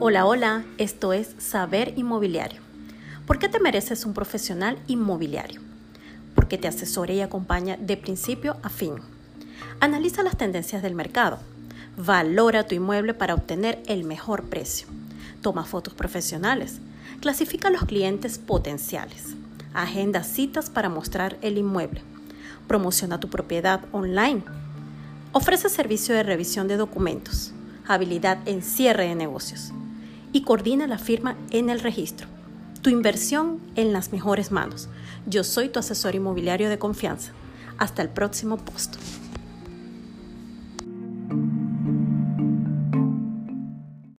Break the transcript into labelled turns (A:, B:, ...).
A: Hola, hola, esto es Saber Inmobiliario. ¿Por qué te mereces un profesional inmobiliario? Porque te asesora y acompaña de principio a fin. Analiza las tendencias del mercado. Valora tu inmueble para obtener el mejor precio. Toma fotos profesionales. Clasifica a los clientes potenciales. Agenda citas para mostrar el inmueble. Promociona tu propiedad online. Ofrece servicio de revisión de documentos. Habilidad en cierre de negocios y coordina la firma en el registro. Tu inversión en las mejores manos. Yo soy tu asesor inmobiliario de confianza. Hasta el próximo post.